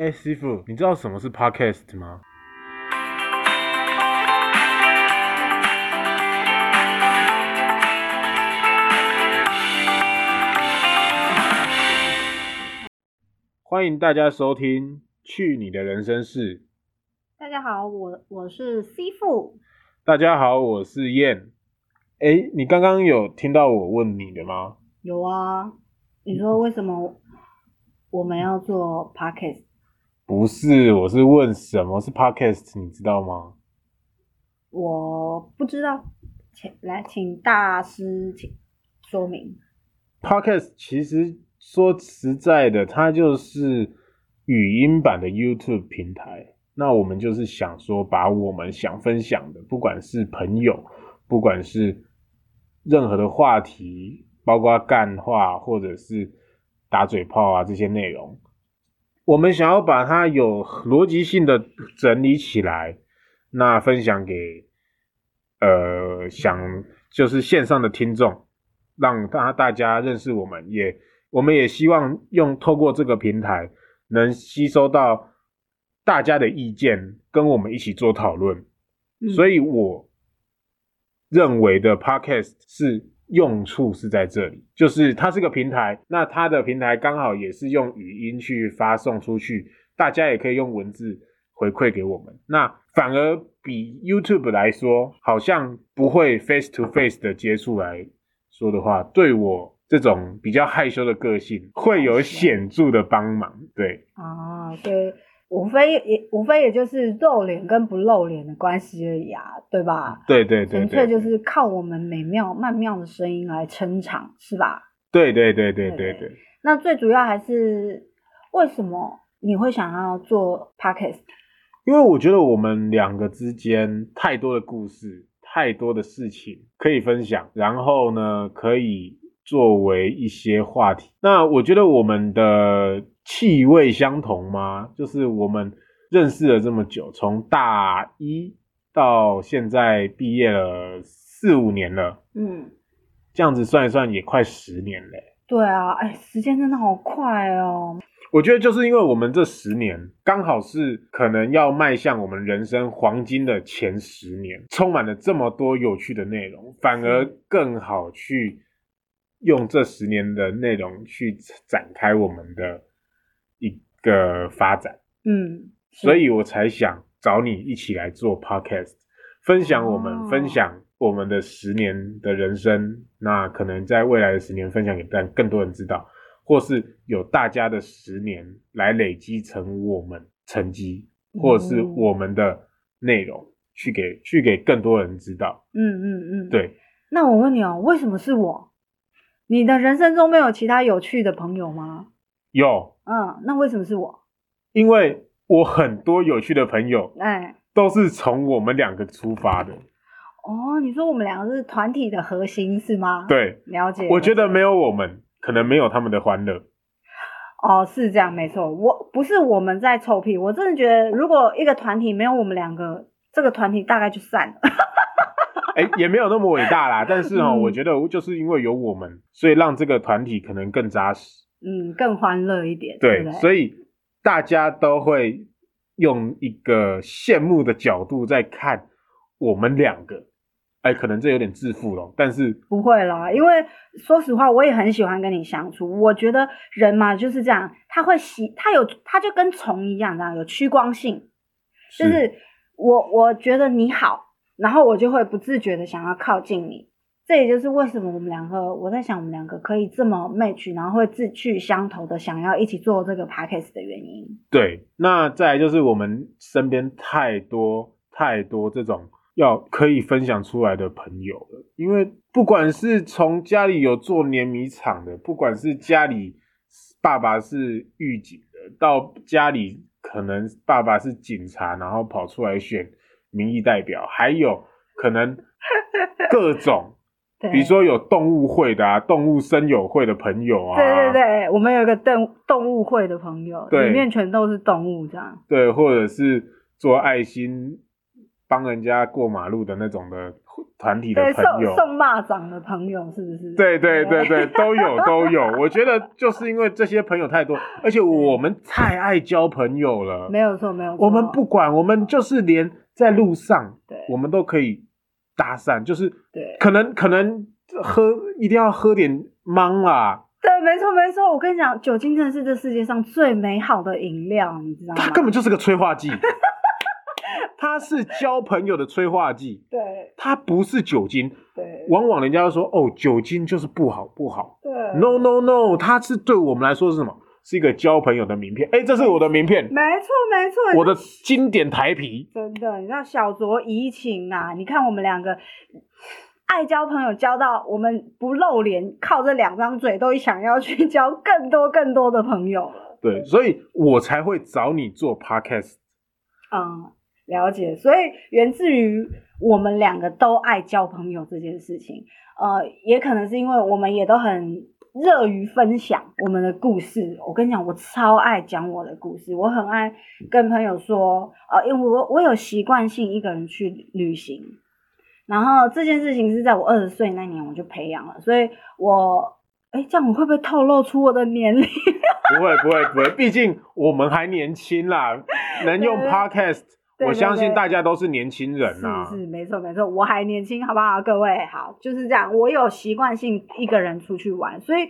哎，师傅，你知道什么是 Podcast 吗？欢迎大家收听《去你的人生事》。大家好，我我是 C 父。大家好，我是燕。哎，你刚刚有听到我问你的吗？有啊。你说为什么我们要做 Podcast？不是，我是问什么是 Podcast，你知道吗？我不知道，请来请大师请说明。Podcast 其实说实在的，它就是语音版的 YouTube 平台。那我们就是想说，把我们想分享的，不管是朋友，不管是任何的话题，包括干话或者是打嘴炮啊这些内容。我们想要把它有逻辑性的整理起来，那分享给呃想就是线上的听众，让大大家认识我们，也我们也希望用透过这个平台能吸收到大家的意见，跟我们一起做讨论。嗯。所以我认为的 Podcast 是。用处是在这里，就是它是个平台，那它的平台刚好也是用语音去发送出去，大家也可以用文字回馈给我们。那反而比 YouTube 来说，好像不会 face to face 的接触来说的话，对我这种比较害羞的个性会有显著的帮忙。对，啊，对。无非也无非也就是露脸跟不露脸的关系而已啊，对吧？对对对，纯粹就是靠我们美妙曼妙的声音来撑场，是吧？对对对对对对，对。那最主要还是为什么你会想要做 Podcast？因为我觉得我们两个之间太多的故事，太多的事情可以分享，然后呢，可以作为一些话题。那我觉得我们的。气味相同吗？就是我们认识了这么久，从大一到现在毕业了四五年了，嗯，这样子算一算也快十年嘞。对啊，哎，时间真的好快哦。我觉得就是因为我们这十年刚好是可能要迈向我们人生黄金的前十年，充满了这么多有趣的内容，反而更好去用这十年的内容去展开我们的。一个发展，嗯，所以我才想找你一起来做 podcast，分享我们、哦、分享我们的十年的人生，那可能在未来的十年分享给更更多人知道，或是有大家的十年来累积成我们成绩，或者是我们的内容去给去给更多人知道，嗯嗯嗯，对。那我问你哦，为什么是我？你的人生中没有其他有趣的朋友吗？有。嗯，那为什么是我？因为我很多有趣的朋友，哎，都是从我们两个出发的。哦，你说我们两个是团体的核心是吗？对，了解。我觉得没有我们，可能没有他们的欢乐。哦，是这样，没错。我不是我们在臭屁，我真的觉得，如果一个团体没有我们两个，这个团体大概就散了。哎、欸，也没有那么伟大啦。但是哦、嗯，我觉得就是因为有我们，所以让这个团体可能更扎实。嗯，更欢乐一点，对，所以大家都会用一个羡慕的角度在看我们两个，哎，可能这有点自负了，但是不会啦，因为说实话，我也很喜欢跟你相处。我觉得人嘛就是这样，他会喜，他有，他就跟虫一样，这样有趋光性，就是我我觉得你好，然后我就会不自觉的想要靠近你。这也就是为什么我们两个，我在想我们两个可以这么 match，然后会志趣相投的想要一起做这个 podcast 的原因。对，那再来就是我们身边太多太多这种要可以分享出来的朋友了，因为不管是从家里有做碾米厂的，不管是家里爸爸是狱警的，到家里可能爸爸是警察，然后跑出来选民意代表，还有可能各种。比如说有动物会的啊，动物生友会的朋友啊，对对对，我们有一个动动物会的朋友，里面全都是动物这样。对，或者是做爱心帮人家过马路的那种的团体的朋友，送送蚂蚱的朋友是不是？对对对对，都有都有。我觉得就是因为这些朋友太多，而且我们太爱交朋友了。没有错，没有错。我们不管，我们就是连在路上，对，我们都可以搭讪，就是对，可能可能喝一定要喝点芒啦。对，没错没错。我跟你讲，酒精真的是这世界上最美好的饮料，你知道吗？它根本就是个催化剂。它是交朋友的催化剂，对，它不是酒精，对。往往人家都说哦，酒精就是不好不好，对。No no no，它是对我们来说是什么？是一个交朋友的名片。哎，这是我的名片，没错没错，我的经典台皮。真的，你知道小酌怡情啊？你看我们两个爱交朋友，交到我们不露脸，靠这两张嘴都想要去交更多更多的朋友了。对，所以我才会找你做 podcast。嗯。了解，所以源自于我们两个都爱交朋友这件事情，呃，也可能是因为我们也都很热于分享我们的故事。我跟你讲，我超爱讲我的故事，我很爱跟朋友说，呃，因为我我有习惯性一个人去旅行，然后这件事情是在我二十岁那年我就培养了，所以我，哎，这样我会不会透露出我的年龄？不会，不会，不会，毕竟我们还年轻啦，能用 Podcast。对对对，我相信大家都是年轻人呐、啊，是是没错没错，我还年轻，好不好？各位好，就是这样。我有习惯性一个人出去玩，所以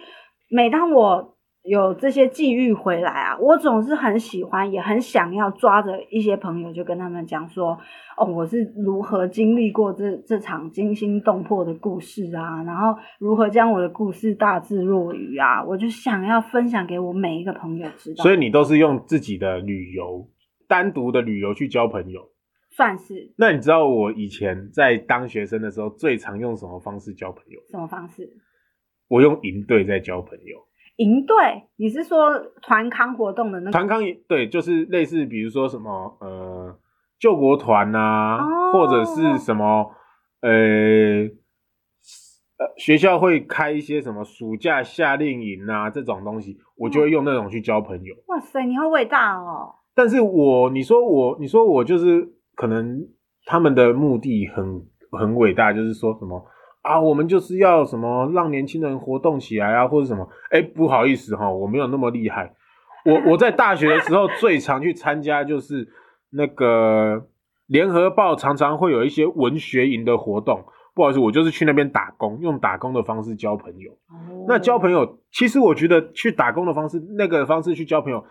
每当我有这些际遇回来啊，我总是很喜欢，也很想要抓着一些朋友，就跟他们讲说，哦，我是如何经历过这这场惊心动魄的故事啊，然后如何将我的故事大智若愚啊，我就想要分享给我每一个朋友知道。所以你都是用自己的旅游。单独的旅游去交朋友，算是。那你知道我以前在当学生的时候最常用什么方式交朋友？什么方式？我用营队在交朋友。营队？你是说团康活动的那个？团康对，就是类似，比如说什么呃救国团啊，哦，或者是什么呃呃学校会开一些什么暑假夏令营啊这种东西，我就会用那种去交朋友。哇塞，你好伟大哦！但是我，你说我，你说我就是可能他们的目的很很伟大，就是说什么啊，我们就是要什么让年轻人活动起来啊，或者什么？哎，不好意思哈，我没有那么厉害。我我在大学的时候 最常去参加就是那个联合报常常会有一些文学营的活动。不好意思，我就是去那边打工，用打工的方式交朋友。那交朋友，其实我觉得去打工的方式，那个方式去交朋友。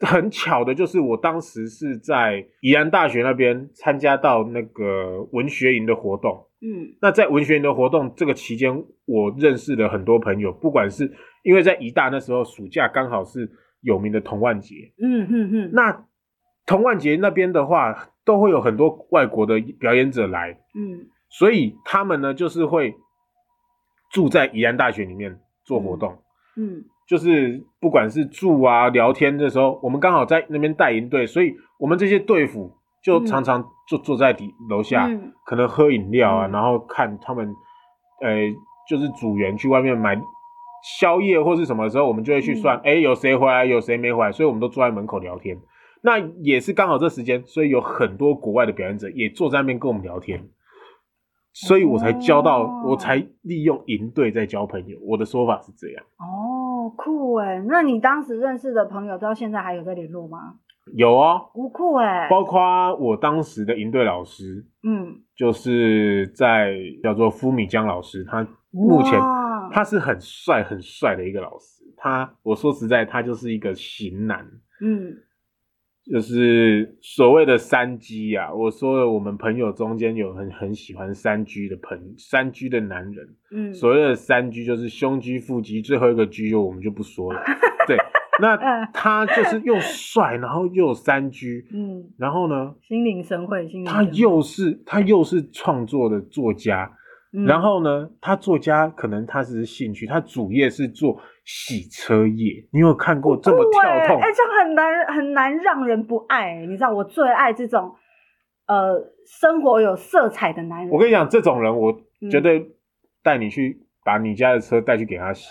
很巧的就是，我当时是在宜兰大学那边参加到那个文学营的活动。嗯，那在文学营的活动这个期间，我认识了很多朋友。不管是因为在宜大那时候暑假刚好是有名的童万节。嗯嗯嗯。那童万节那边的话，都会有很多外国的表演者来。嗯，所以他们呢，就是会住在宜兰大学里面做活动。嗯。嗯就是不管是住啊、聊天的时候，我们刚好在那边带营队，所以我们这些队辅就常常就坐在底楼下，嗯、可能喝饮料啊、嗯，然后看他们，呃，就是组员去外面买宵夜或是什么的时候，我们就会去算，哎、嗯，有谁回来，有谁没回来，所以我们都坐在门口聊天。那也是刚好这时间，所以有很多国外的表演者也坐在那边跟我们聊天，所以我才交到，哦、我才利用营队在交朋友。我的说法是这样。哦。酷哎，那你当时认识的朋友到现在还有在联络吗？有啊，不酷哎，包括我当时的营队老师，嗯，就是在叫做夫米江老师，他目前他是很帅很帅的一个老师，他我说实在，他就是一个型男，嗯。就是所谓的三 G 啊，我说了，我们朋友中间有很很喜欢三 G 的朋三 G 的男人，嗯，所谓的三 G 就是胸肌、腹肌，最后一个 G 就我们就不说了。对，那他就是又帅，然后又有三居嗯，然后呢，心领神会，心领神会，他又是他又是创作的作家。然后呢，他作家可能他只是兴趣，他主业是做洗车业。你有看过这么跳痛？哎、欸，这样很难很难让人不爱。你知道我最爱这种呃生活有色彩的男人。我跟你讲，这种人我绝对带你去把你家的车带去给他洗。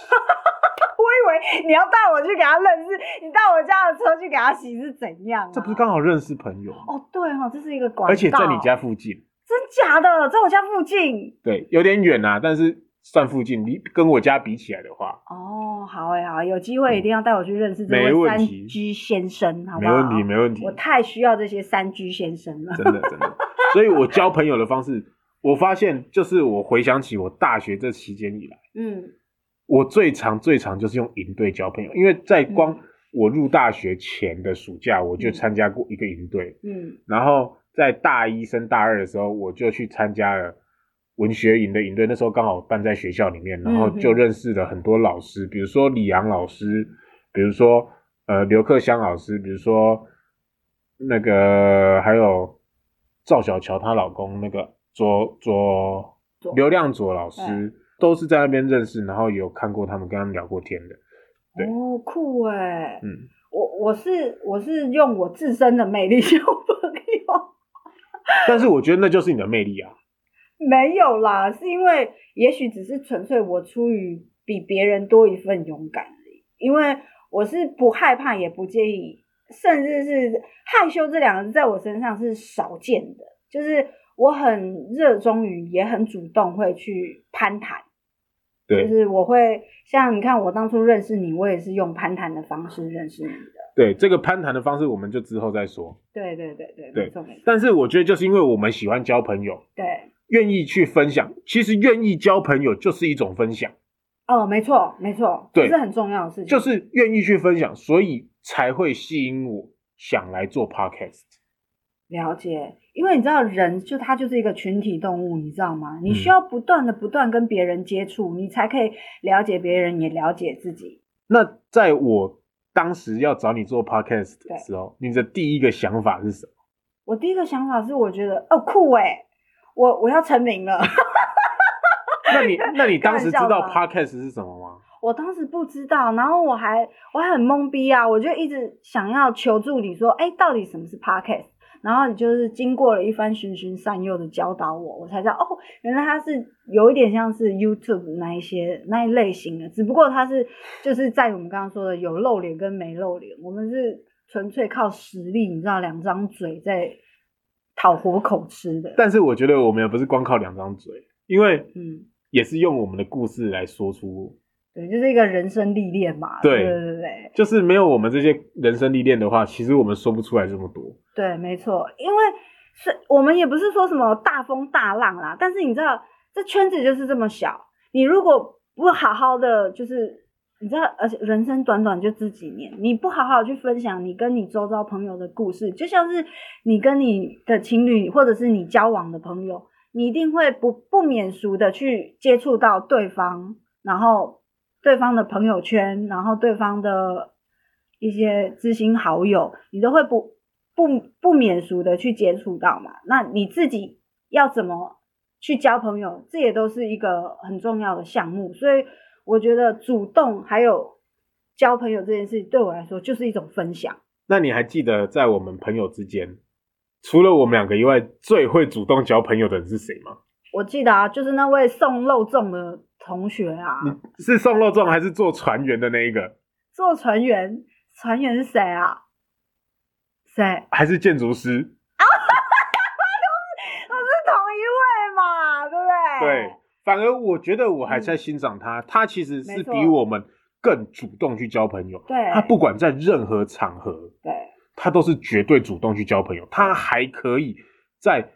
你要带我去给他认识，你带我家的车去给他洗是怎样、啊？这不是刚好认识朋友？哦，对哦，这是一个管道，而且在你家附近。真假的，在我家附近。对，有点远啊，但是算附近。你跟我家比起来的话，哦，好哎，好，有机会一定要带我去认识这位三居先生，好不好？没问题，没问题。我太需要这些三居先生了，真的，真的。所以我交朋友的方式，我发现就是我回想起我大学这期间以来，嗯，我最常最常就是用营队交朋友，因为在光我入大学前的暑假，我就参加过一个营队，嗯，然后。在大一升大二的时候，我就去参加了文学营的营队。那时候刚好办在学校里面，然后就认识了很多老师，比如说李阳老师，比如说呃刘克湘老师，比如说那个还有赵小乔她老公那个左左刘亮左老师，都是在那边认识，然后有看过他们，跟他们聊过天的。对哦，酷哎！嗯，我我是我是用我自身的魅力交朋友。但是我觉得那就是你的魅力啊！没有啦，是因为也许只是纯粹我出于比别人多一份勇敢而已。因为我是不害怕，也不介意，甚至是害羞这两个字在我身上是少见的。就是我很热衷于，也很主动会去攀谈。对，就是我会像你看，我当初认识你，我也是用攀谈的方式认识你的。对，这个攀谈的方式，我们就之后再说。对对对对，对，没错没错。但是我觉得，就是因为我们喜欢交朋友，对，愿意去分享。其实愿意交朋友就是一种分享。哦，没错没错，对，这是很重要的事情。就是愿意去分享，所以才会吸引我想来做 podcast。了解。因为你知道，人就他就是一个群体动物，你知道吗？你需要不断的不断跟别人接触，嗯，你才可以了解别人，也了解自己。那在我当时要找你做 podcast 的时候，你的第一个想法是什么？我第一个想法是，我觉得哦酷诶，我我要成名了。那你那你当时知道 podcast 是什么吗？我当时不知道，然后我还我还很懵逼啊，我就一直想要求助你说，哎，到底什么是 podcast？然后你就是经过了一番循循善诱的教导我，我才知道哦，原来它是有一点像是 YouTube 那一些那一类型的，只不过它是就是在我们刚刚说的有露脸跟没露脸，我们是纯粹靠实力，你知道，两张嘴在讨活口吃的。但是我觉得我们也不是光靠两张嘴，因为嗯，也是用我们的故事来说出。对，就是一个人生历练嘛。对对对对，就是没有我们这些人生历练的话，其实我们说不出来这么多。对，没错，因为是我们也不是说什么大风大浪啦，但是你知道，这圈子就是这么小，你如果不好好的，就是你知道，而且人生短短就这几年，你不好好去分享你跟你周遭朋友的故事，就像是你跟你的情侣或者是你交往的朋友，你一定会不不免俗的去接触到对方，然后。对方的朋友圈，然后对方的一些知心好友，你都会不不不免俗的去接触到嘛。那你自己要怎么去交朋友，这也都是一个很重要的项目。所以我觉得主动还有交朋友这件事，对我来说就是一种分享。那你还记得在我们朋友之间，除了我们两个以外，最会主动交朋友的人是谁吗？我记得啊，就是那位送肉粽的。同学啊，你是送肉粽还是做船员的那一个？做船员，船员是谁啊？谁？还是建筑师？啊，都是都是同一位嘛，对不对？对，反而我觉得我还在欣赏他，嗯，他其实是比我们更主动去交朋友。对，他不管在任何场合，对，他都是绝对主动去交朋友。他还可以在。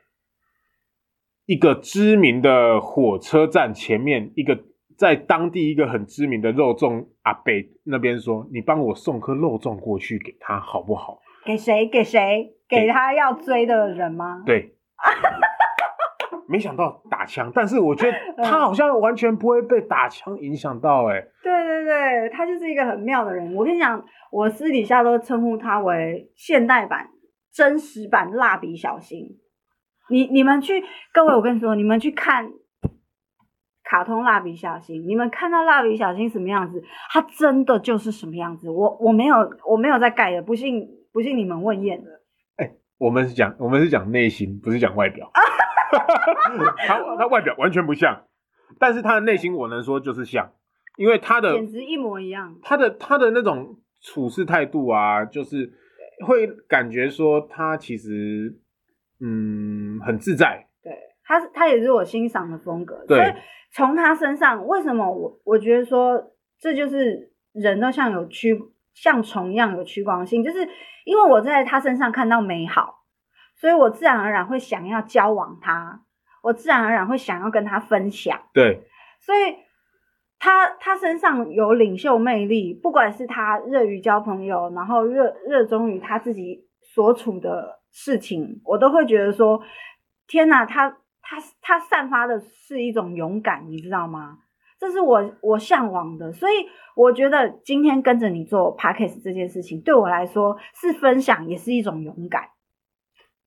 一个知名的火车站前面，一个在当地一个很知名的肉粽阿北那边说：“你帮我送颗肉粽过去给他好不好？”给谁？给谁？给他要追的人吗？对。没想到打枪，但是我觉得他好像完全不会被打枪影响到。哎，对对对，他就是一个很妙的人。我跟你讲，我私底下都称呼他为现代版、真实版蜡笔小新。你你们去，各位，我跟你说，你们去看卡通蜡笔小新，你们看到蜡笔小新什么样子，他真的就是什么样子。我我没有我没有在盖的，不信不信你们问燕的。哎、欸，我们是讲我们是讲内心，不是讲外表。他他外表完全不像，但是他的内心我能说就是像，因为他的简直一模一样。他的他的那种处事态度啊，就是会感觉说他其实。嗯，很自在，对，他他也是我欣赏的风格。对。所以从他身上，为什么我我觉得说这就是人都像有趋像虫一样有趋光性，就是因为我在他身上看到美好，所以我自然而然会想要交往他，我自然而然会想要跟他分享。对。所以他他身上有领袖魅力，不管是他热于交朋友，然后热热衷于他自己所处的事情，我都会觉得说，天哪，他。他他散发的是一种勇敢，你知道吗？这是我我向往的，所以我觉得今天跟着你做 Podcast 这件事情，对我来说是分享，也是一种勇敢。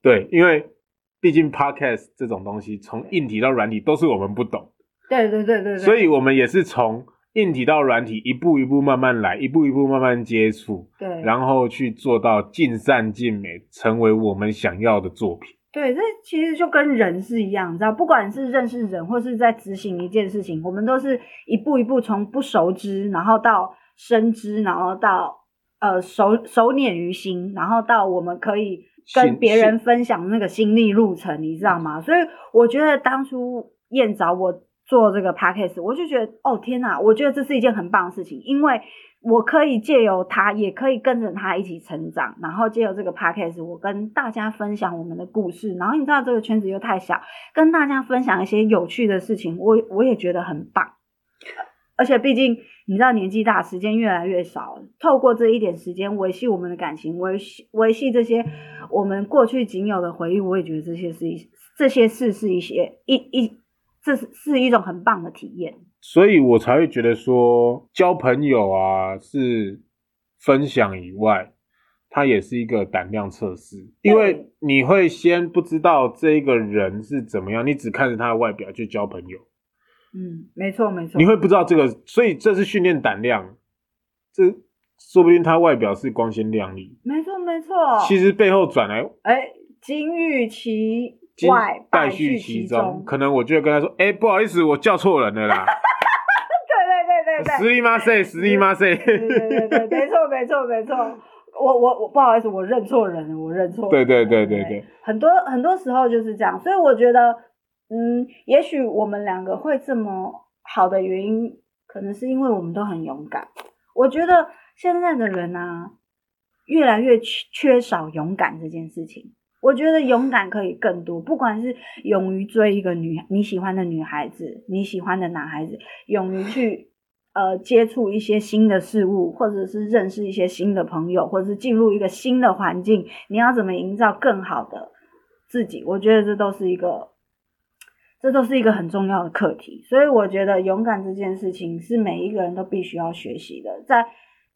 对，因为毕竟 Podcast 这种东西，从硬体到软体都是我们不懂。对对对对对。所以我们也是从硬体到软体，一步一步慢慢来，一步一步慢慢接触，对，然后去做到尽善尽美，成为我们想要的作品。对，这其实就跟人是一样，你知道，不管是认识人，或是在执行一件事情，我们都是一步一步从不熟知，然后到深知，然后到呃熟熟稔于心，然后到我们可以跟别人分享那个心历路程，你知道吗？所以我觉得当初燕找我做这个 podcast，我就觉得哦天哪，我觉得这是一件很棒的事情，因为。我可以借由他，也可以跟着他一起成长，然后借由这个 podcast，我跟大家分享我们的故事。然后你知道这个圈子又太小，跟大家分享一些有趣的事情，我我也觉得很棒。而且毕竟你知道年纪大，时间越来越少，透过这一点时间维系我们的感情，维系维系这些我们过去仅有的回忆，我也觉得这些是一这些事是一些一一这是是一种很棒的体验。所以我才会觉得说，交朋友啊，是分享以外，它也是一个胆量测试，因为你会先不知道这个人是怎么样，你只看着他的外表去交朋友。嗯，没错没错。你会不知道这个，所以这是训练胆量。这说不定他外表是光鲜亮丽。没错没错。其实背后转来，哎，金玉其外，败絮其中。可能我就会跟他说，哎，不好意思，我叫错人了啦。对对对对对实力吗？谁？实力吗？谁？对对对对，没错没错没错。我我我不好意思，我认错人了，我认错。对对对对对，对。很多很多时候就是这样，所以我觉得，嗯，也许我们两个会这么好的原因，可能是因为我们都很勇敢。我觉得现在的人啊，越来越缺缺少勇敢这件事情。我觉得勇敢可以更多，不管是勇于追一个女你喜欢的女孩子，你喜欢的男孩子，勇于去。呃，接触一些新的事物，或者是认识一些新的朋友，或者是进入一个新的环境，你要怎么营造更好的自己？我觉得这都是一个，这都是一个很重要的课题。所以我觉得勇敢这件事情是每一个人都必须要学习的。在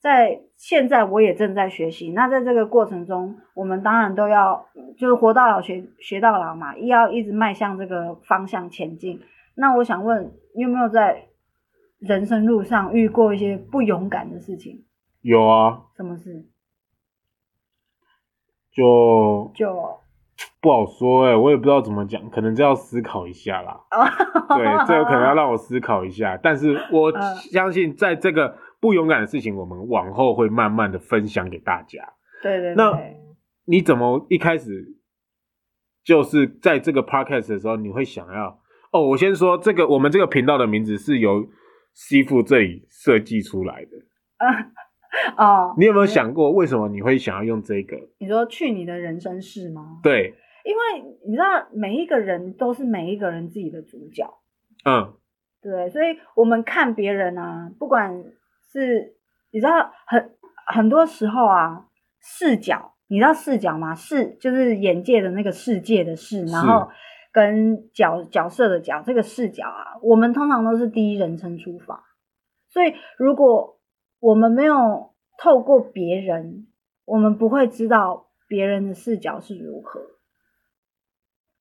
在现在，我也正在学习。那在这个过程中，我们当然都要就是活到老学学到老嘛，要一直迈向这个方向前进。那我想问，你有没有在？人生路上遇过一些不勇敢的事情？有啊。什么事？就就不好说哎、欸，我也不知道怎么讲，可能这要思考一下啦。对，这有可能要让我思考一下。但是我相信，在这个不勇敢的事情，我们往后会慢慢的分享给大家。对对对。那你怎么一开始就是在这个 podcast 的时候，你会想要？哦，我先说这个，我们这个频道的名字是由。师傅这里设计出来的，哦，你有没有想过为什么你会想要用这个？你说去你的人生事吗？对，因为你知道每一个人都是每一个人自己的主角，嗯，对，所以我们看别人啊，不管是你知道很很多时候啊，视角，你知道视角吗？视就是眼界的那个世界的视，然后。跟角角色的角这个视角啊，我们通常都是第一人称出发，所以如果我们没有透过别人，我们不会知道别人的视角是如何，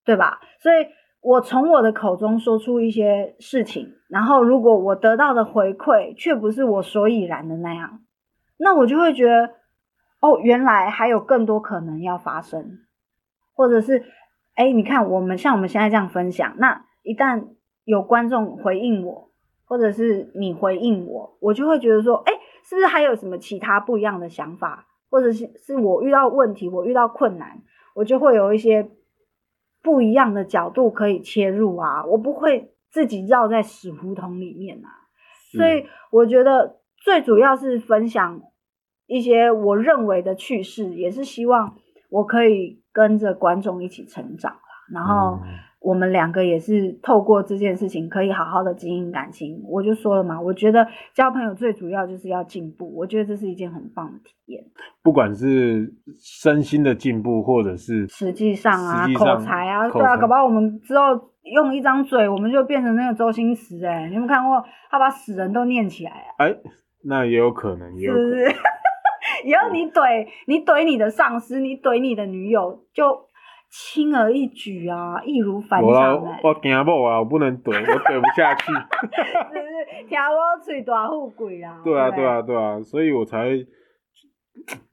对吧？所以我从我的口中说出一些事情，然后如果我得到的回馈却不是我所以然的那样，那我就会觉得，哦，原来还有更多可能要发生，或者是。哎，你看，我们像我们现在这样分享，那一旦有观众回应我，或者是你回应我，我就会觉得说，哎，是不是还有什么其他不一样的想法，或者是是我遇到问题，我遇到困难，我就会有一些不一样的角度可以切入啊，我不会自己绕在死胡同里面啊。所以我觉得最主要是分享一些我认为的趣事，也是希望我可以跟着观众一起成长啦。然后。嗯我们两个也是透过这件事情可以好好的经营感情。我就说了嘛，我觉得交朋友最主要就是要进步，我觉得这是一件很棒的体验。不管是身心的进步，或者是实际上啊，口才啊，对啊，搞不好我们之后用一张嘴，我们就变成那个周星驰哎、欸，你有没有看过他把死人都念起来啊？哎，那也有可能，也有可能。是不是？以后你怼你怼你的上司，你怼你的女友就。轻而易举啊，易如反掌哎！我惊某啊，我不能怼，我怼不下去。是不是？听我嘴大富贵啊！对啊，对啊，对啊，所以我才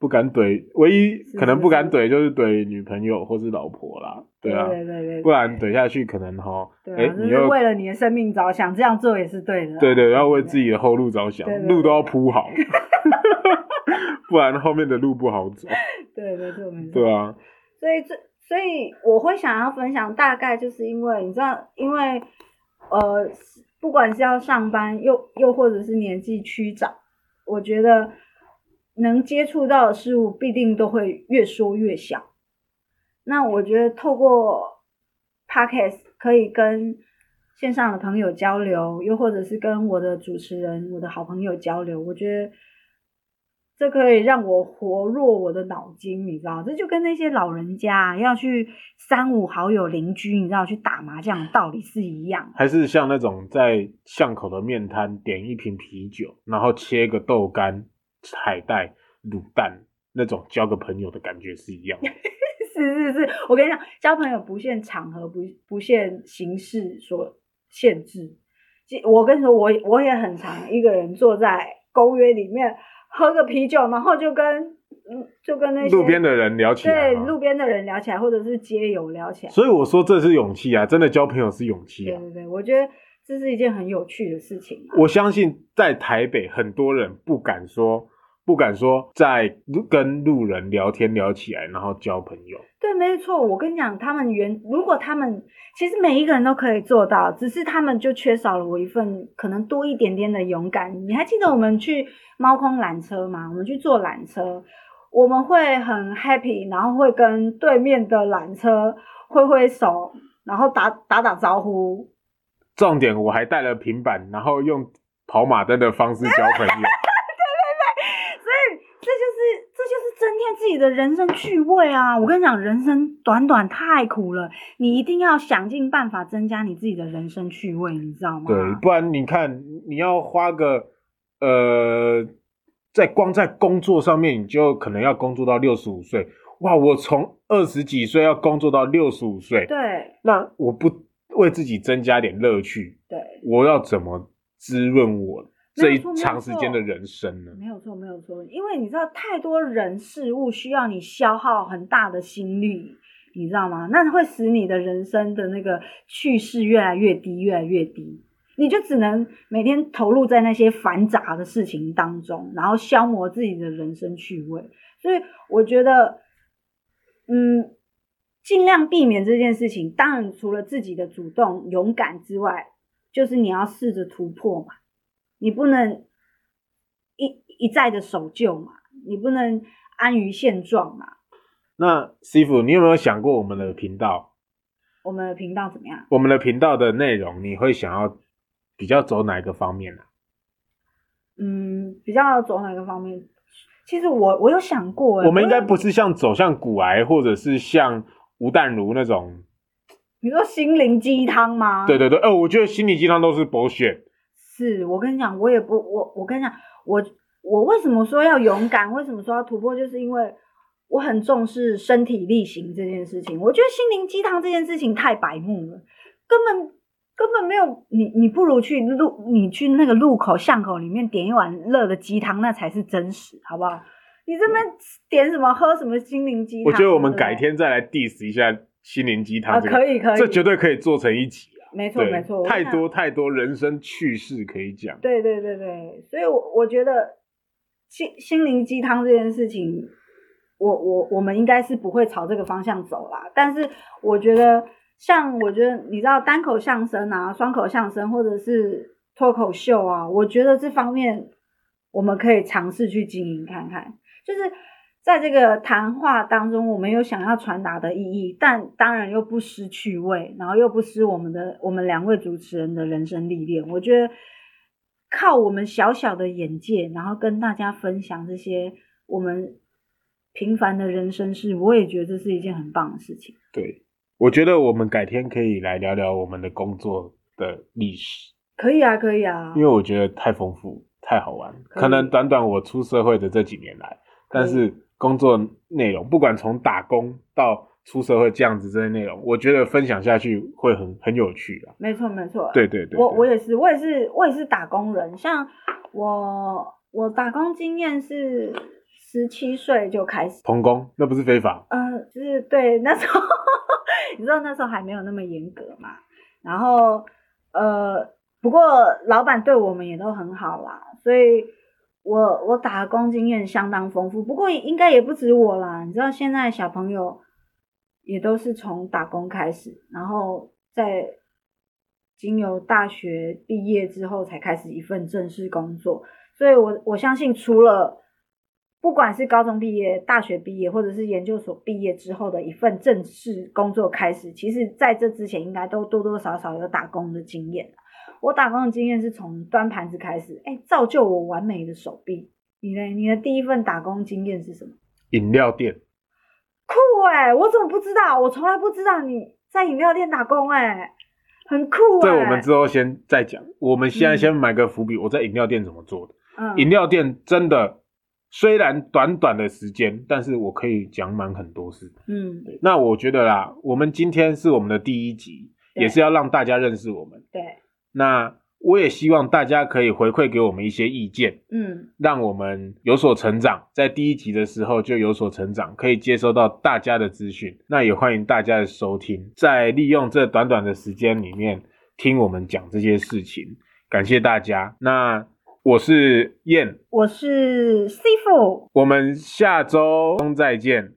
不敢怼。唯一可能不敢怼，就是怼女朋友或是老婆啦。对啊，对对对，不然怼下去可能哈，哎，你又为了你的生命着想，这样做也是对的。对对，要为自己的后路着想，路都要铺好，不然后面的路不好走。对对对，没错。对啊，所以这。所以我会想要分享，大概就是因为你知道，因为呃，不管是要上班，又又或者是年纪趋长，我觉得能接触到的事物必定都会越缩越小。那我觉得透过 Podcast 可以跟线上的朋友交流，又或者是跟我的主持人、我的好朋友交流，我觉得。这可以让我活络我的脑筋，你知道？这就跟那些老人家要去三五好友邻居，你知道去打麻将的道理是一样。还是像那种在巷口的面摊点一瓶啤酒，然后切个豆干、海带、卤蛋，那种交个朋友的感觉是一样。是是是，我跟你讲，交朋友不限场合，不不限形式所限制。我跟你说，我我也很常一个人坐在公园里面。喝个啤酒，然后就跟嗯，就跟那些路边的人聊起来，对，路边的人聊起来，或者是街友聊起来。所以我说这是勇气啊，真的交朋友是勇气啊。对对对，我觉得这是一件很有趣的事情啊。我相信在台北很多人不敢说。不敢说在跟路人聊天聊起来，然后交朋友。对，没错。我跟你讲，他们原如果他们其实每一个人都可以做到，只是他们就缺少了我一份可能多一点点的勇敢。你还记得我们去猫空缆车吗？我们去坐缆车，我们会很 happy，然后会跟对面的缆车挥挥手，然后打打打招呼。重点，我还带了平板，然后用跑马灯的方式交朋友。己的人生趣味啊！我跟你讲，人生短短太苦了，你一定要想尽办法增加你自己的人生趣味，你知道吗？对，不然你看，你要花个呃，在光在工作上面，你就可能要工作到六十五岁。哇，我从二十几岁要工作到六十五岁，对，那我不为自己增加点乐趣，对，我要怎么滋润我？这一长时间的人生呢？没有错，没有错，因为你知道，太多人事物需要你消耗很大的心力，你知道吗？那会使你的人生的那个趣事越来越低，越来越低。你就只能每天投入在那些繁杂的事情当中，然后消磨自己的人生趣味。所以我觉得，嗯，尽量避免这件事情。当然，除了自己的主动勇敢之外，就是你要试着突破嘛。你不能一一再的守旧嘛，你不能安于现状嘛。那师傅，你有没有想过我们的频道？我们的频道怎么样？我们的频道的内容，你会想要比较走哪一个方面呢？嗯，比较走哪个方面？其实我我有想过，我们应该不是像走向股癌，或者是像吴淡如那种。你说心灵鸡汤吗？对对对，哦，我觉得心灵鸡汤都是 bullshit。是我跟你讲，我也不我我跟你讲，我我为什么说要勇敢？为什么说要突破？就是因为我很重视身体力行这件事情。我觉得心灵鸡汤这件事情太白目了，根本根本没有你，你不如去路，你去那个路口巷口里面点一碗热的鸡汤，那才是真实，好不好？你这边点什么喝什么心灵鸡汤？我觉得我们改天再来 diss 一下心灵鸡汤，这个，啊，可以可以，这绝对可以做成一集。没错，没错，太多太多人生趣事可以讲。对对对对，所以我，我我觉得心心灵鸡汤这件事情，我我我们应该是不会朝这个方向走啦。但是，我觉得像我觉得你知道单口相声啊、双口相声或者是脱口秀啊，我觉得这方面我们可以尝试去经营看看，就是。在这个谈话当中，我们有想要传达的意义，但当然又不失趣味，然后又不失我们的我们两位主持人的人生历练。我觉得靠我们小小的眼界，然后跟大家分享这些我们平凡的人生事，我也觉得这是一件很棒的事情。对，我觉得我们改天可以来聊聊我们的工作的历史。可以啊，可以啊，因为我觉得太丰富、太好玩。可，可能短短我出社会的这几年来，但是。工作内容，不管从打工到出社会这样子这些内容，我觉得分享下去会很很有趣啊。没错，没错。对对对，对，我我也是，我也是，我也是打工人。像我，我打工经验是十七岁就开始。童工，那不是非法？嗯、呃，就是对，那时候 你知道那时候还没有那么严格嘛。然后呃，不过老板对我们也都很好啦，所以。我我打工经验相当丰富，不过应该也不止我啦。你知道现在小朋友也都是从打工开始，然后在经由大学毕业之后才开始一份正式工作。所以我我相信，除了不管是高中毕业、大学毕业，或者是研究所毕业之后的一份正式工作开始，其实在这之前应该都多多少少有打工的经验。我打工的经验是从端盘子开始，哎、欸，造就我完美的手臂。你呢？你的第一份打工经验是什么？饮料店。酷哎、欸！我怎么不知道？我从来不知道你在饮料店打工哎、欸，很酷哎、欸。这我们之后先再讲。我们现在先埋个伏笔，我在饮料店怎么做的？嗯，饮料店真的虽然短短的时间，但是我可以讲满很多事。嗯，那我觉得啦，我们今天是我们的第一集，也是要让大家认识我们。对。那我也希望大家可以回馈给我们一些意见，嗯，让我们有所成长，在第一集的时候就有所成长，可以接收到大家的资讯。那也欢迎大家的收听，在利用这短短的时间里面听我们讲这些事情，感谢大家。那我是燕，我是 C 傅，我们下周再见。